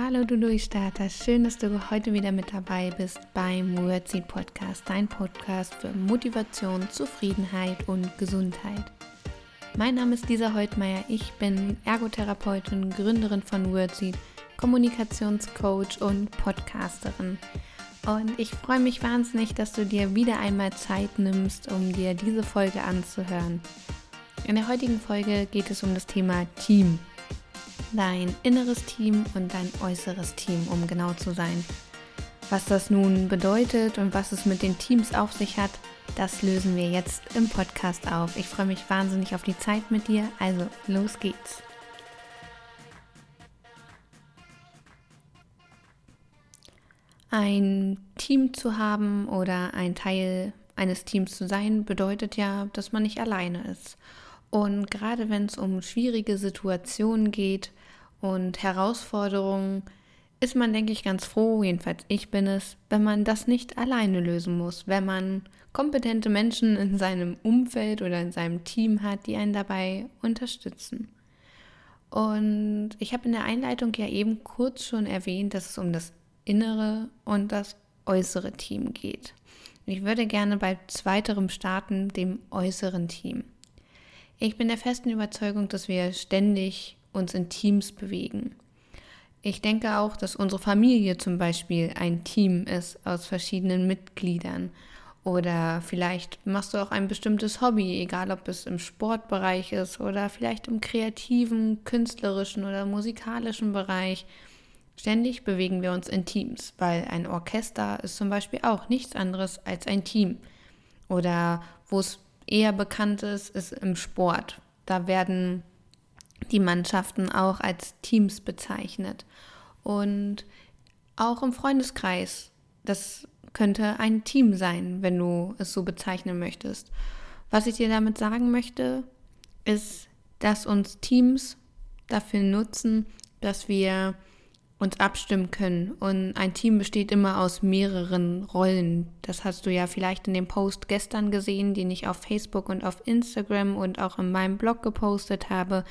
Hallo du Durchstarter, schön, dass du heute wieder mit dabei bist beim Wordseed Podcast, dein Podcast für Motivation, Zufriedenheit und Gesundheit. Mein Name ist Lisa Heutmeier, ich bin Ergotherapeutin, Gründerin von Wordseed, Kommunikationscoach und Podcasterin. Und ich freue mich wahnsinnig, dass du dir wieder einmal Zeit nimmst, um dir diese Folge anzuhören. In der heutigen Folge geht es um das Thema Team dein inneres Team und dein äußeres Team, um genau zu sein. Was das nun bedeutet und was es mit den Teams auf sich hat, das lösen wir jetzt im Podcast auf. Ich freue mich wahnsinnig auf die Zeit mit dir, also los geht's. Ein Team zu haben oder ein Teil eines Teams zu sein, bedeutet ja, dass man nicht alleine ist. Und gerade wenn es um schwierige Situationen geht, und Herausforderungen ist man, denke ich, ganz froh, jedenfalls ich bin es, wenn man das nicht alleine lösen muss, wenn man kompetente Menschen in seinem Umfeld oder in seinem Team hat, die einen dabei unterstützen. Und ich habe in der Einleitung ja eben kurz schon erwähnt, dass es um das innere und das äußere Team geht. Ich würde gerne bei zweiterem starten, dem äußeren Team. Ich bin der festen Überzeugung, dass wir ständig uns in Teams bewegen. Ich denke auch, dass unsere Familie zum Beispiel ein Team ist aus verschiedenen Mitgliedern. Oder vielleicht machst du auch ein bestimmtes Hobby, egal ob es im Sportbereich ist oder vielleicht im kreativen, künstlerischen oder musikalischen Bereich. Ständig bewegen wir uns in Teams, weil ein Orchester ist zum Beispiel auch nichts anderes als ein Team. Oder wo es eher bekannt ist, ist im Sport. Da werden die Mannschaften auch als Teams bezeichnet. Und auch im Freundeskreis, das könnte ein Team sein, wenn du es so bezeichnen möchtest. Was ich dir damit sagen möchte, ist, dass uns Teams dafür nutzen, dass wir uns abstimmen können. Und ein Team besteht immer aus mehreren Rollen. Das hast du ja vielleicht in dem Post gestern gesehen, den ich auf Facebook und auf Instagram und auch in meinem Blog gepostet habe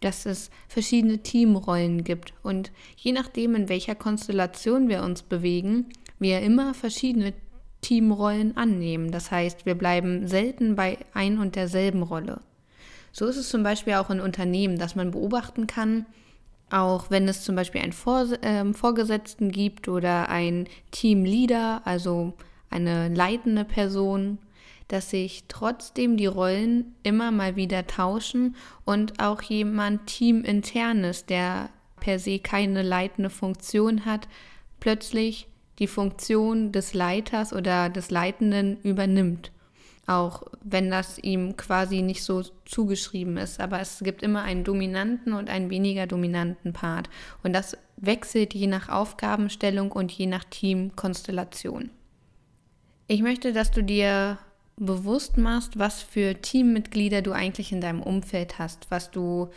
dass es verschiedene Teamrollen gibt und je nachdem, in welcher Konstellation wir uns bewegen, wir immer verschiedene Teamrollen annehmen. Das heißt, wir bleiben selten bei ein und derselben Rolle. So ist es zum Beispiel auch in Unternehmen, dass man beobachten kann, auch wenn es zum Beispiel einen Vor äh, Vorgesetzten gibt oder einen Teamleader, also eine leitende Person, dass sich trotzdem die Rollen immer mal wieder tauschen und auch jemand teaminternes, der per se keine leitende Funktion hat, plötzlich die Funktion des Leiters oder des Leitenden übernimmt. Auch wenn das ihm quasi nicht so zugeschrieben ist. Aber es gibt immer einen dominanten und einen weniger dominanten Part. Und das wechselt je nach Aufgabenstellung und je nach Teamkonstellation. Ich möchte, dass du dir bewusst machst, was für Teammitglieder du eigentlich in deinem Umfeld hast, was du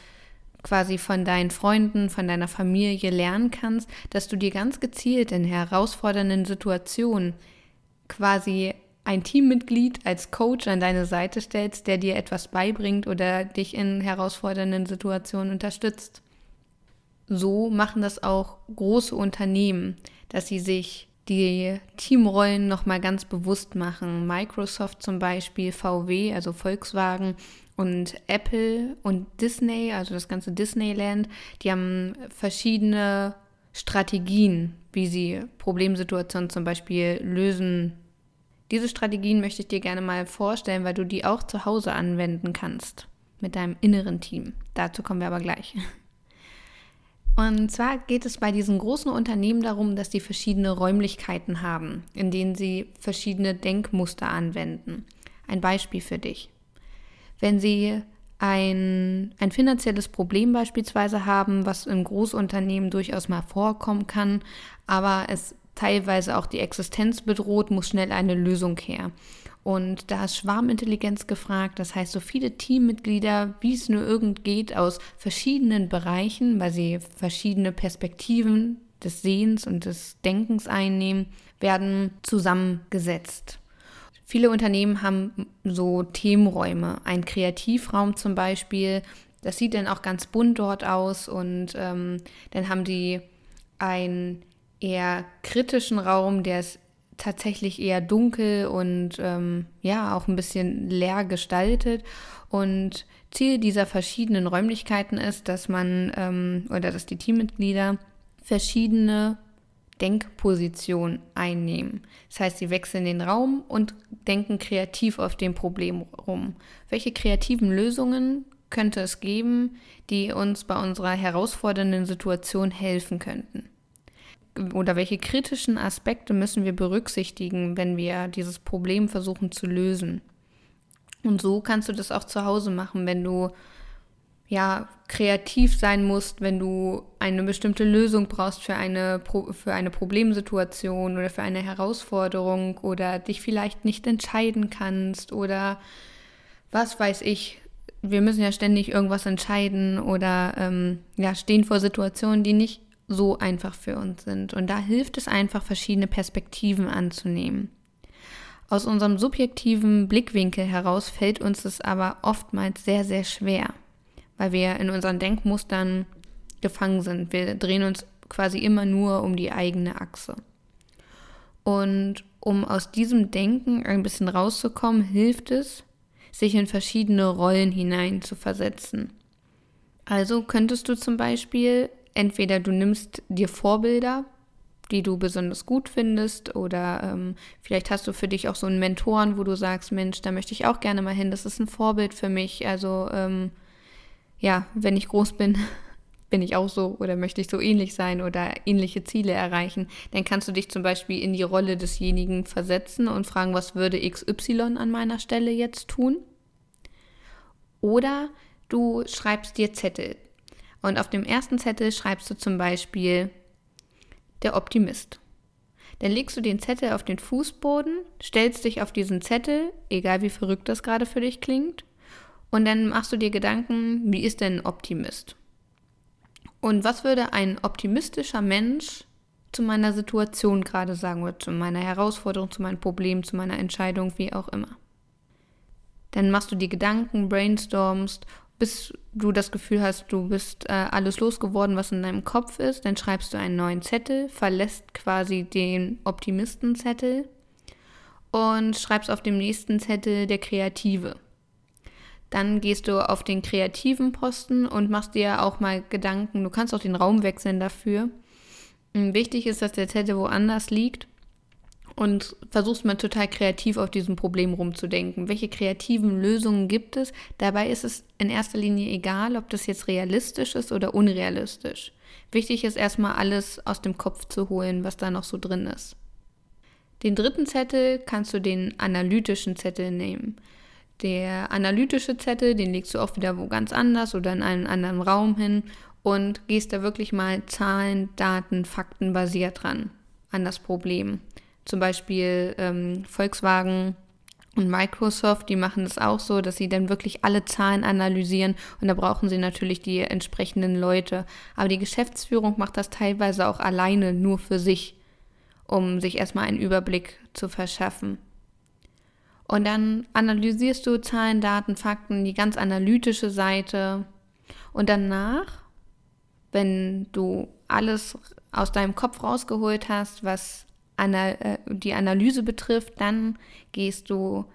quasi von deinen Freunden, von deiner Familie lernen kannst, dass du dir ganz gezielt in herausfordernden Situationen quasi ein Teammitglied als Coach an deine Seite stellst, der dir etwas beibringt oder dich in herausfordernden Situationen unterstützt. So machen das auch große Unternehmen, dass sie sich die Teamrollen nochmal ganz bewusst machen. Microsoft zum Beispiel, VW, also Volkswagen und Apple und Disney, also das ganze Disneyland, die haben verschiedene Strategien, wie sie Problemsituationen zum Beispiel lösen. Diese Strategien möchte ich dir gerne mal vorstellen, weil du die auch zu Hause anwenden kannst mit deinem inneren Team. Dazu kommen wir aber gleich. Und zwar geht es bei diesen großen Unternehmen darum, dass sie verschiedene Räumlichkeiten haben, in denen sie verschiedene Denkmuster anwenden. Ein Beispiel für dich. Wenn sie ein, ein finanzielles Problem beispielsweise haben, was in Großunternehmen durchaus mal vorkommen kann, aber es teilweise auch die Existenz bedroht, muss schnell eine Lösung her. Und da ist Schwarmintelligenz gefragt, das heißt so viele Teammitglieder, wie es nur irgend geht, aus verschiedenen Bereichen, weil sie verschiedene Perspektiven des Sehens und des Denkens einnehmen, werden zusammengesetzt. Viele Unternehmen haben so Themenräume, ein Kreativraum zum Beispiel. Das sieht dann auch ganz bunt dort aus und ähm, dann haben die einen eher kritischen Raum, der ist tatsächlich eher dunkel und ähm, ja auch ein bisschen leer gestaltet. Und Ziel dieser verschiedenen Räumlichkeiten ist, dass man ähm, oder dass die Teammitglieder verschiedene Denkpositionen einnehmen. Das heißt, sie wechseln den Raum und denken kreativ auf dem Problem rum. Welche kreativen Lösungen könnte es geben, die uns bei unserer herausfordernden Situation helfen könnten? Oder welche kritischen Aspekte müssen wir berücksichtigen, wenn wir dieses Problem versuchen zu lösen? Und so kannst du das auch zu Hause machen, wenn du ja kreativ sein musst, wenn du eine bestimmte Lösung brauchst für eine, für eine Problemsituation oder für eine Herausforderung oder dich vielleicht nicht entscheiden kannst oder was weiß ich. Wir müssen ja ständig irgendwas entscheiden oder ähm, ja, stehen vor Situationen, die nicht so einfach für uns sind. Und da hilft es einfach, verschiedene Perspektiven anzunehmen. Aus unserem subjektiven Blickwinkel heraus fällt uns es aber oftmals sehr, sehr schwer, weil wir in unseren Denkmustern gefangen sind. Wir drehen uns quasi immer nur um die eigene Achse. Und um aus diesem Denken ein bisschen rauszukommen, hilft es, sich in verschiedene Rollen hinein zu versetzen. Also könntest du zum Beispiel entweder du nimmst dir Vorbilder, die du besonders gut findest oder ähm, vielleicht hast du für dich auch so einen Mentoren, wo du sagst, Mensch, da möchte ich auch gerne mal hin, das ist ein Vorbild für mich. Also ähm, ja, wenn ich groß bin, bin ich auch so oder möchte ich so ähnlich sein oder ähnliche Ziele erreichen, dann kannst du dich zum Beispiel in die Rolle desjenigen versetzen und fragen, was würde XY an meiner Stelle jetzt tun? Oder du schreibst dir Zettel. Und auf dem ersten Zettel schreibst du zum Beispiel, der Optimist. Dann legst du den Zettel auf den Fußboden, stellst dich auf diesen Zettel, egal wie verrückt das gerade für dich klingt, und dann machst du dir Gedanken, wie ist denn ein Optimist? Und was würde ein optimistischer Mensch zu meiner Situation gerade sagen oder zu meiner Herausforderung, zu meinem Problem, zu meiner Entscheidung, wie auch immer? Dann machst du die Gedanken, brainstormst bis du das Gefühl hast, du bist äh, alles losgeworden, was in deinem Kopf ist, dann schreibst du einen neuen Zettel, verlässt quasi den Optimistenzettel und schreibst auf dem nächsten Zettel der Kreative. Dann gehst du auf den kreativen Posten und machst dir auch mal Gedanken. Du kannst auch den Raum wechseln dafür. Wichtig ist, dass der Zettel woanders liegt und versuchst mal total kreativ auf diesem Problem rumzudenken. Welche kreativen Lösungen gibt es? Dabei ist es in erster Linie egal, ob das jetzt realistisch ist oder unrealistisch. Wichtig ist erstmal alles aus dem Kopf zu holen, was da noch so drin ist. Den dritten Zettel kannst du den analytischen Zettel nehmen. Der analytische Zettel, den legst du auch wieder wo ganz anders oder in einen anderen Raum hin und gehst da wirklich mal Zahlen, Daten, Fakten basiert dran an das Problem. Zum Beispiel ähm, Volkswagen und Microsoft, die machen das auch so, dass sie dann wirklich alle Zahlen analysieren und da brauchen sie natürlich die entsprechenden Leute. Aber die Geschäftsführung macht das teilweise auch alleine nur für sich, um sich erstmal einen Überblick zu verschaffen. Und dann analysierst du Zahlen, Daten, Fakten, die ganz analytische Seite. Und danach, wenn du alles aus deinem Kopf rausgeholt hast, was die Analyse betrifft, dann gehst du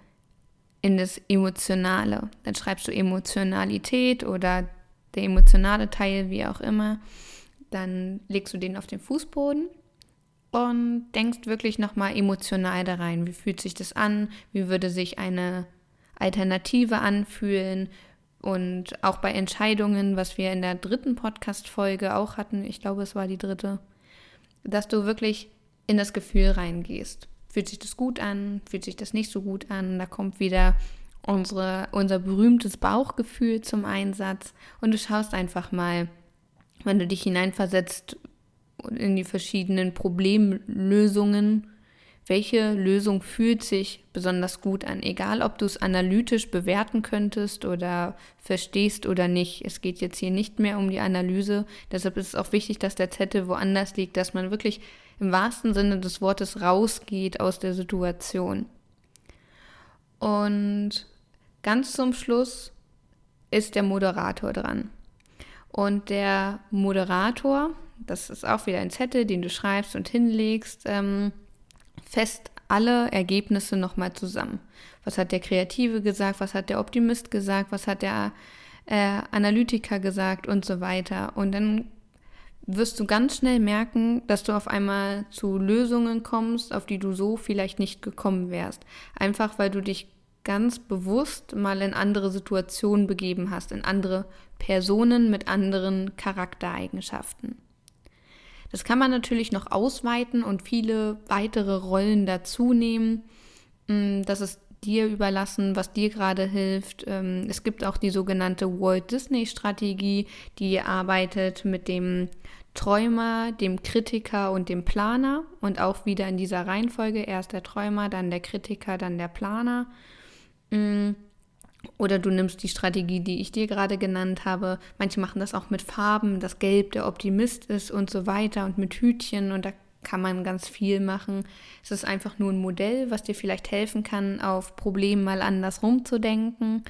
in das Emotionale. Dann schreibst du Emotionalität oder der emotionale Teil, wie auch immer. Dann legst du den auf den Fußboden und denkst wirklich nochmal emotional da rein. Wie fühlt sich das an? Wie würde sich eine Alternative anfühlen? Und auch bei Entscheidungen, was wir in der dritten Podcast-Folge auch hatten, ich glaube, es war die dritte, dass du wirklich in das Gefühl reingehst. Fühlt sich das gut an? Fühlt sich das nicht so gut an? Da kommt wieder unsere, unser berühmtes Bauchgefühl zum Einsatz und du schaust einfach mal, wenn du dich hineinversetzt in die verschiedenen Problemlösungen, welche Lösung fühlt sich besonders gut an, egal ob du es analytisch bewerten könntest oder verstehst oder nicht. Es geht jetzt hier nicht mehr um die Analyse, deshalb ist es auch wichtig, dass der Zettel woanders liegt, dass man wirklich im wahrsten Sinne des Wortes rausgeht aus der Situation. Und ganz zum Schluss ist der Moderator dran. Und der Moderator, das ist auch wieder ein Zettel, den du schreibst und hinlegst, ähm, fest alle Ergebnisse nochmal zusammen. Was hat der Kreative gesagt, was hat der Optimist gesagt, was hat der äh, Analytiker gesagt und so weiter. Und dann wirst du ganz schnell merken, dass du auf einmal zu Lösungen kommst, auf die du so vielleicht nicht gekommen wärst. Einfach weil du dich ganz bewusst mal in andere Situationen begeben hast, in andere Personen mit anderen Charaktereigenschaften. Das kann man natürlich noch ausweiten und viele weitere Rollen dazu nehmen. Mm, das ist dir überlassen, was dir gerade hilft. Ähm, es gibt auch die sogenannte Walt Disney Strategie, die arbeitet mit dem Träumer, dem Kritiker und dem Planer und auch wieder in dieser Reihenfolge. Erst der Träumer, dann der Kritiker, dann der Planer. Mm. Oder du nimmst die Strategie, die ich dir gerade genannt habe. Manche machen das auch mit Farben, dass Gelb der Optimist ist und so weiter und mit Hütchen und da kann man ganz viel machen. Es ist einfach nur ein Modell, was dir vielleicht helfen kann, auf Probleme mal anders rumzudenken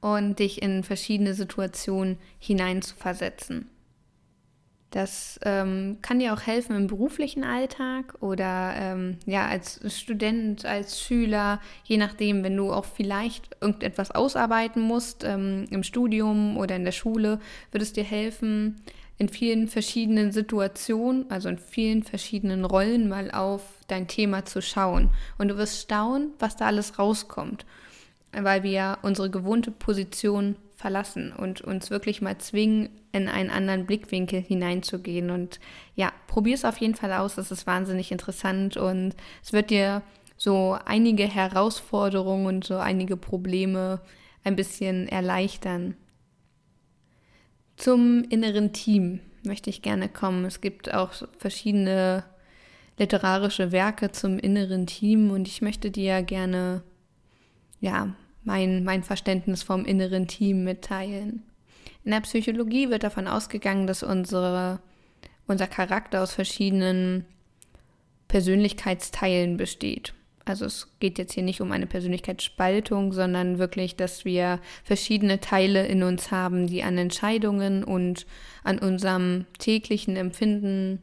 und dich in verschiedene Situationen hineinzuversetzen. Das ähm, kann dir auch helfen im beruflichen Alltag oder ähm, ja als Student, als Schüler, je nachdem, wenn du auch vielleicht irgendetwas ausarbeiten musst ähm, im Studium oder in der Schule, wird es dir helfen, in vielen verschiedenen Situationen, also in vielen verschiedenen Rollen mal auf dein Thema zu schauen. Und du wirst staunen, was da alles rauskommt, weil wir unsere gewohnte Position verlassen und uns wirklich mal zwingen, in einen anderen Blickwinkel hineinzugehen. Und ja, probier es auf jeden Fall aus. Das ist wahnsinnig interessant und es wird dir so einige Herausforderungen und so einige Probleme ein bisschen erleichtern. Zum inneren Team möchte ich gerne kommen. Es gibt auch verschiedene literarische Werke zum inneren Team und ich möchte dir gerne ja, mein, mein Verständnis vom inneren Team mitteilen. In der Psychologie wird davon ausgegangen, dass unsere, unser Charakter aus verschiedenen Persönlichkeitsteilen besteht. Also es geht jetzt hier nicht um eine Persönlichkeitsspaltung, sondern wirklich, dass wir verschiedene Teile in uns haben, die an Entscheidungen und an unserem täglichen Empfinden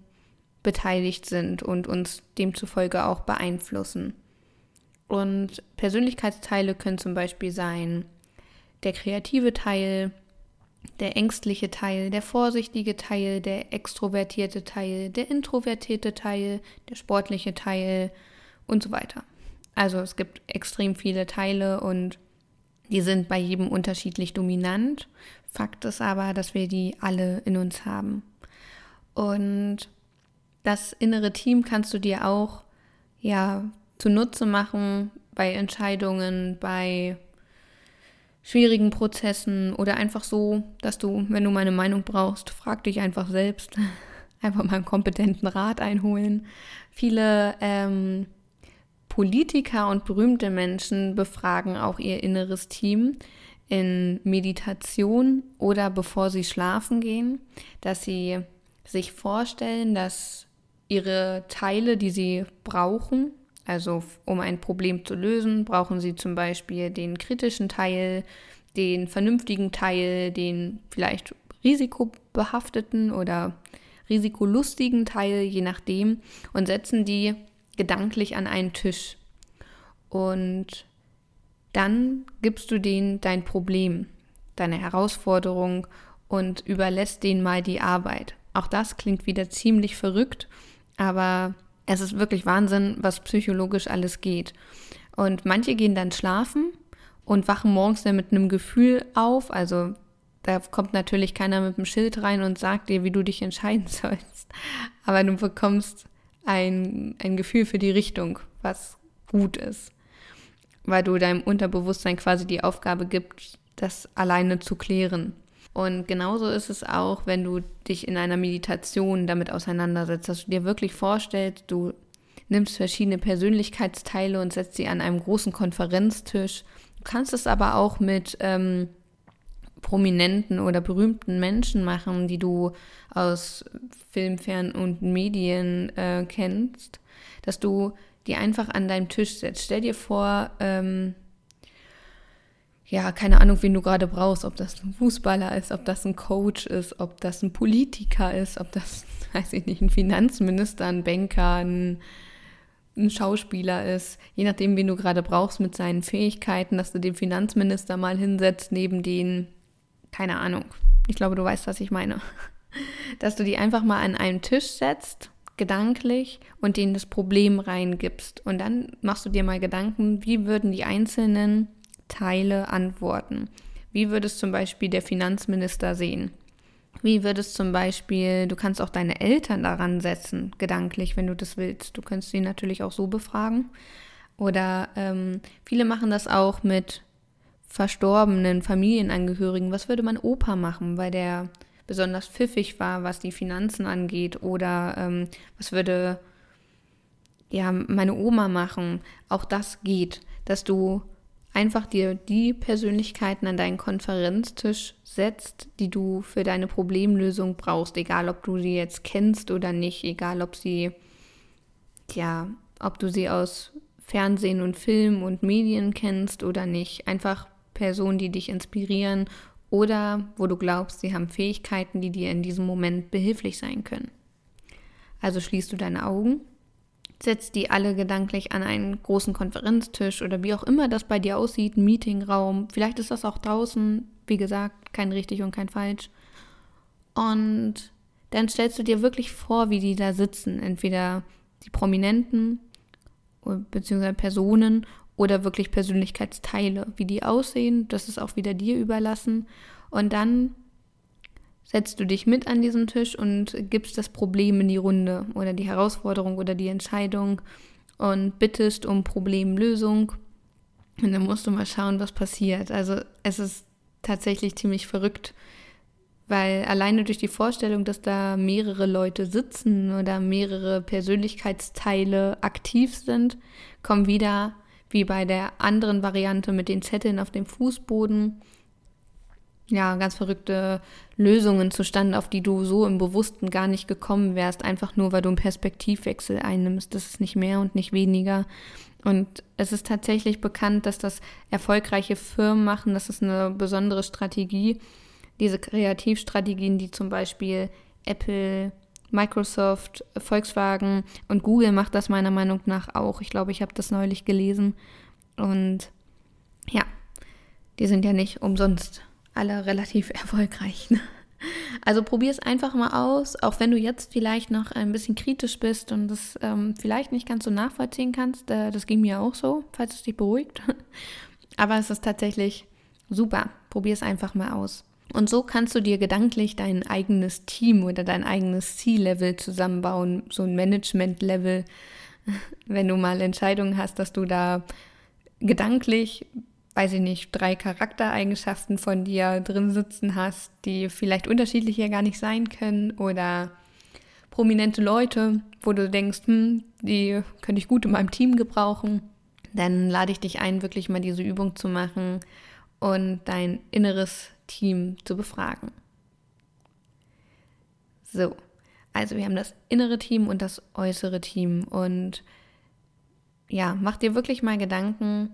beteiligt sind und uns demzufolge auch beeinflussen. Und Persönlichkeitsteile können zum Beispiel sein der kreative Teil, der ängstliche Teil, der vorsichtige Teil, der extrovertierte Teil, der introvertierte Teil, der sportliche Teil und so weiter. Also es gibt extrem viele Teile und die sind bei jedem unterschiedlich dominant. Fakt ist aber, dass wir die alle in uns haben. Und das innere Team kannst du dir auch ja zunutze machen bei Entscheidungen, bei schwierigen Prozessen oder einfach so, dass du, wenn du meine Meinung brauchst, frag dich einfach selbst, einfach mal einen kompetenten Rat einholen. Viele ähm, Politiker und berühmte Menschen befragen auch ihr inneres Team in Meditation oder bevor sie schlafen gehen, dass sie sich vorstellen, dass ihre Teile, die sie brauchen, also um ein Problem zu lösen, brauchen Sie zum Beispiel den kritischen Teil, den vernünftigen Teil, den vielleicht risikobehafteten oder risikolustigen Teil, je nachdem, und setzen die gedanklich an einen Tisch. Und dann gibst du denen dein Problem, deine Herausforderung und überlässt denen mal die Arbeit. Auch das klingt wieder ziemlich verrückt, aber es ist wirklich Wahnsinn, was psychologisch alles geht. Und manche gehen dann schlafen und wachen morgens dann mit einem Gefühl auf. Also da kommt natürlich keiner mit einem Schild rein und sagt dir, wie du dich entscheiden sollst. Aber du bekommst ein, ein Gefühl für die Richtung, was gut ist. Weil du deinem Unterbewusstsein quasi die Aufgabe gibst, das alleine zu klären. Und genauso ist es auch, wenn du dich in einer Meditation damit auseinandersetzt, dass du dir wirklich vorstellst, du nimmst verschiedene Persönlichkeitsteile und setzt sie an einem großen Konferenztisch. Du kannst es aber auch mit ähm, prominenten oder berühmten Menschen machen, die du aus Film, Fern und Medien äh, kennst, dass du die einfach an deinem Tisch setzt. Stell dir vor, ähm, ja, keine Ahnung, wen du gerade brauchst, ob das ein Fußballer ist, ob das ein Coach ist, ob das ein Politiker ist, ob das, weiß ich nicht, ein Finanzminister, ein Banker, ein, ein Schauspieler ist, je nachdem, wen du gerade brauchst mit seinen Fähigkeiten, dass du den Finanzminister mal hinsetzt neben den, keine Ahnung, ich glaube, du weißt, was ich meine, dass du die einfach mal an einen Tisch setzt gedanklich und denen das Problem reingibst. Und dann machst du dir mal Gedanken, wie würden die einzelnen Teile antworten. Wie würde es zum Beispiel der Finanzminister sehen? Wie würde es zum Beispiel, du kannst auch deine Eltern daran setzen, gedanklich, wenn du das willst. Du kannst sie natürlich auch so befragen. Oder ähm, viele machen das auch mit verstorbenen Familienangehörigen. Was würde mein Opa machen, weil der besonders pfiffig war, was die Finanzen angeht? Oder ähm, was würde ja meine Oma machen? Auch das geht, dass du einfach dir die Persönlichkeiten an deinen Konferenztisch setzt, die du für deine Problemlösung brauchst, egal ob du sie jetzt kennst oder nicht, egal ob sie, ja, ob du sie aus Fernsehen und Film und Medien kennst oder nicht. Einfach Personen, die dich inspirieren oder wo du glaubst, sie haben Fähigkeiten, die dir in diesem Moment behilflich sein können. Also schließt du deine Augen setzt die alle gedanklich an einen großen Konferenztisch oder wie auch immer das bei dir aussieht, Meetingraum. Vielleicht ist das auch draußen, wie gesagt, kein richtig und kein falsch. Und dann stellst du dir wirklich vor, wie die da sitzen. Entweder die Prominenten bzw. Personen oder wirklich Persönlichkeitsteile. Wie die aussehen, das ist auch wieder dir überlassen. Und dann setzt du dich mit an diesen Tisch und gibst das Problem in die Runde oder die Herausforderung oder die Entscheidung und bittest um Problemlösung. Und dann musst du mal schauen, was passiert. Also es ist tatsächlich ziemlich verrückt, weil alleine durch die Vorstellung, dass da mehrere Leute sitzen oder mehrere Persönlichkeitsteile aktiv sind, kommen wieder, wie bei der anderen Variante mit den Zetteln auf dem Fußboden, ja, ganz verrückte Lösungen zustande, auf die du so im Bewussten gar nicht gekommen wärst, einfach nur, weil du einen Perspektivwechsel einnimmst. Das ist nicht mehr und nicht weniger. Und es ist tatsächlich bekannt, dass das erfolgreiche Firmen machen. Das ist eine besondere Strategie. Diese Kreativstrategien, die zum Beispiel Apple, Microsoft, Volkswagen und Google macht das meiner Meinung nach auch. Ich glaube, ich habe das neulich gelesen. Und ja, die sind ja nicht umsonst alle relativ erfolgreich. Ne? Also probier es einfach mal aus, auch wenn du jetzt vielleicht noch ein bisschen kritisch bist und das ähm, vielleicht nicht ganz so nachvollziehen kannst. Äh, das ging mir auch so, falls es dich beruhigt. Aber es ist tatsächlich super. Probier es einfach mal aus. Und so kannst du dir gedanklich dein eigenes Team oder dein eigenes Ziellevel zusammenbauen, so ein Management-Level, wenn du mal Entscheidungen hast, dass du da gedanklich weiß ich nicht, drei Charaktereigenschaften von dir drin sitzen hast, die vielleicht unterschiedlich ja gar nicht sein können oder prominente Leute, wo du denkst, hm, die könnte ich gut in meinem Team gebrauchen, dann lade ich dich ein, wirklich mal diese Übung zu machen und dein inneres Team zu befragen. So, also wir haben das innere Team und das äußere Team und ja, mach dir wirklich mal Gedanken,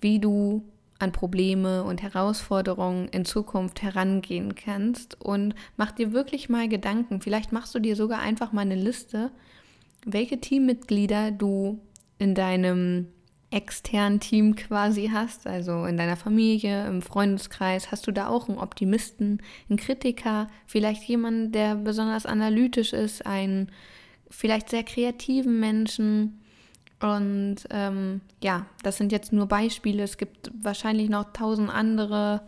wie du an Probleme und Herausforderungen in Zukunft herangehen kannst und mach dir wirklich mal Gedanken. Vielleicht machst du dir sogar einfach mal eine Liste, welche Teammitglieder du in deinem externen Team quasi hast, also in deiner Familie, im Freundeskreis, hast du da auch einen Optimisten, einen Kritiker, vielleicht jemanden, der besonders analytisch ist, einen vielleicht sehr kreativen Menschen, und ähm, ja, das sind jetzt nur Beispiele. Es gibt wahrscheinlich noch tausend andere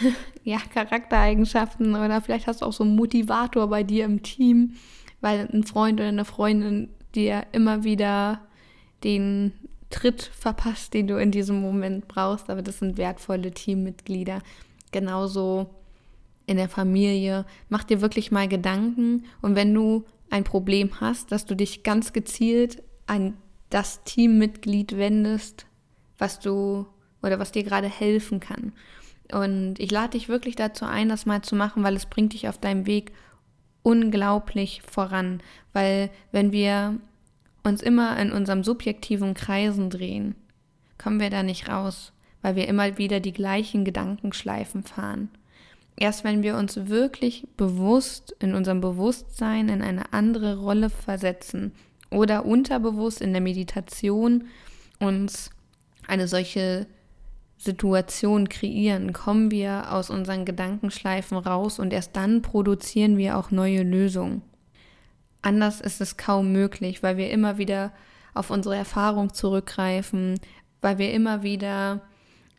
ja, Charaktereigenschaften oder vielleicht hast du auch so einen Motivator bei dir im Team, weil ein Freund oder eine Freundin dir immer wieder den Tritt verpasst, den du in diesem Moment brauchst. Aber das sind wertvolle Teammitglieder. Genauso in der Familie. Mach dir wirklich mal Gedanken und wenn du ein Problem hast, dass du dich ganz gezielt an das Teammitglied wendest, was du oder was dir gerade helfen kann. Und ich lade dich wirklich dazu ein, das mal zu machen, weil es bringt dich auf deinem Weg unglaublich voran. Weil wenn wir uns immer in unserem subjektiven Kreisen drehen, kommen wir da nicht raus. weil wir immer wieder die gleichen Gedankenschleifen fahren. Erst wenn wir uns wirklich bewusst in unserem Bewusstsein in eine andere Rolle versetzen oder unterbewusst in der Meditation uns eine solche Situation kreieren, kommen wir aus unseren Gedankenschleifen raus und erst dann produzieren wir auch neue Lösungen. Anders ist es kaum möglich, weil wir immer wieder auf unsere Erfahrung zurückgreifen, weil wir immer wieder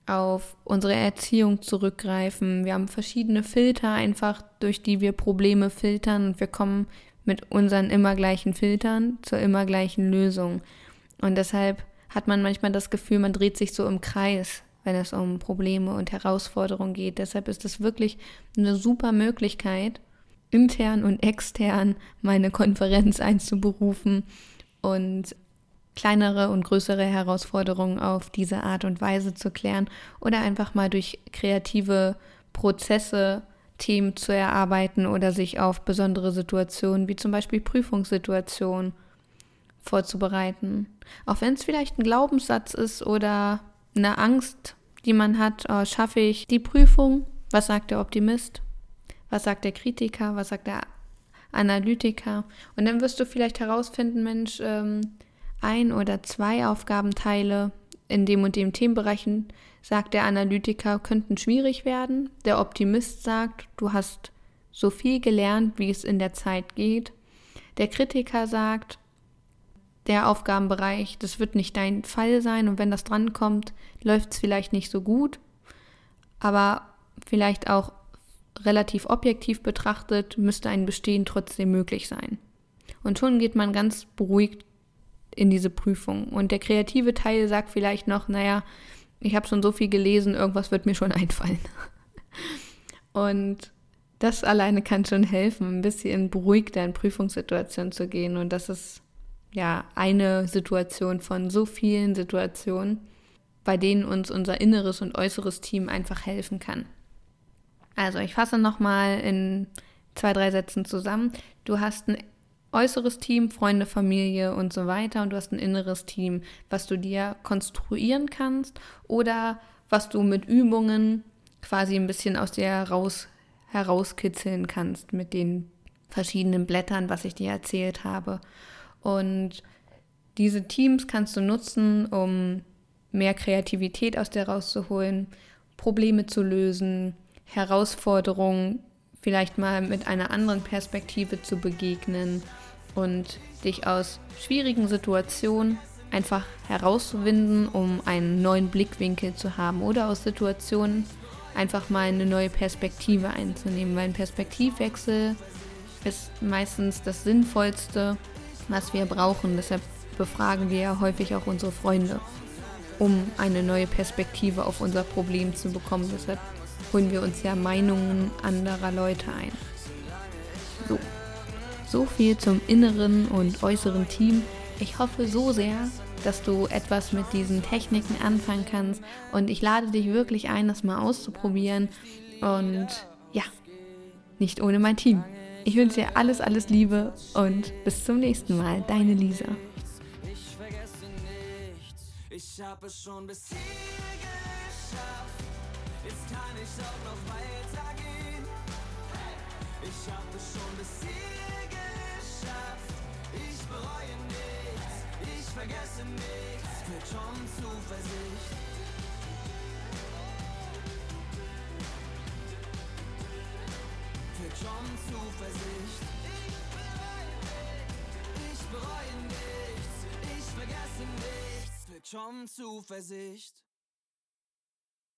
auf unsere Erziehung zurückgreifen. Wir haben verschiedene Filter einfach, durch die wir Probleme filtern und wir kommen mit unseren immer gleichen Filtern zur immer gleichen Lösung. Und deshalb hat man manchmal das Gefühl, man dreht sich so im Kreis, wenn es um Probleme und Herausforderungen geht. Deshalb ist es wirklich eine super Möglichkeit, intern und extern meine Konferenz einzuberufen und kleinere und größere Herausforderungen auf diese Art und Weise zu klären oder einfach mal durch kreative Prozesse Themen zu erarbeiten oder sich auf besondere Situationen wie zum Beispiel Prüfungssituationen vorzubereiten. Auch wenn es vielleicht ein Glaubenssatz ist oder eine Angst, die man hat, oh, schaffe ich die Prüfung? Was sagt der Optimist? Was sagt der Kritiker? Was sagt der Analytiker? Und dann wirst du vielleicht herausfinden, Mensch, ähm, ein oder zwei Aufgabenteile in dem und dem Themenbereichen, sagt der Analytiker, könnten schwierig werden. Der Optimist sagt, du hast so viel gelernt, wie es in der Zeit geht. Der Kritiker sagt, der Aufgabenbereich, das wird nicht dein Fall sein und wenn das drankommt, läuft es vielleicht nicht so gut, aber vielleicht auch relativ objektiv betrachtet, müsste ein Bestehen trotzdem möglich sein. Und schon geht man ganz beruhigt in diese Prüfung. Und der kreative Teil sagt vielleicht noch, naja, ich habe schon so viel gelesen, irgendwas wird mir schon einfallen. Und das alleine kann schon helfen, ein bisschen beruhigter in Prüfungssituationen zu gehen. Und das ist ja eine Situation von so vielen Situationen, bei denen uns unser inneres und äußeres Team einfach helfen kann. Also ich fasse nochmal in zwei, drei Sätzen zusammen. Du hast ein äußeres Team, Freunde, Familie und so weiter und du hast ein inneres Team, was du dir konstruieren kannst oder was du mit Übungen quasi ein bisschen aus dir heraus, herauskitzeln kannst mit den verschiedenen Blättern, was ich dir erzählt habe. Und diese Teams kannst du nutzen, um mehr Kreativität aus dir rauszuholen, Probleme zu lösen, Herausforderungen vielleicht mal mit einer anderen Perspektive zu begegnen und dich aus schwierigen Situationen einfach herauszuwinden, um einen neuen Blickwinkel zu haben oder aus Situationen einfach mal eine neue Perspektive einzunehmen, weil ein Perspektivwechsel ist meistens das Sinnvollste, was wir brauchen. Deshalb befragen wir ja häufig auch unsere Freunde, um eine neue Perspektive auf unser Problem zu bekommen. Deshalb holen wir uns ja Meinungen anderer Leute ein. So. So viel zum inneren und äußeren Team. Ich hoffe so sehr, dass du etwas mit diesen Techniken anfangen kannst und ich lade dich wirklich ein, das mal auszuprobieren und ja, nicht ohne mein Team. Ich wünsche dir alles, alles Liebe und bis zum nächsten Mal. Deine Lisa. Ich habe schon bis hier ich auch noch weitergehen. Ich habe schon bis hier geschafft. Ich bereue nichts, ich vergesse nichts. Führt schon Zuversicht. Führt schon Zuversicht. Ich bereue nichts, ich vergesse nichts. Führt schon Zuversicht.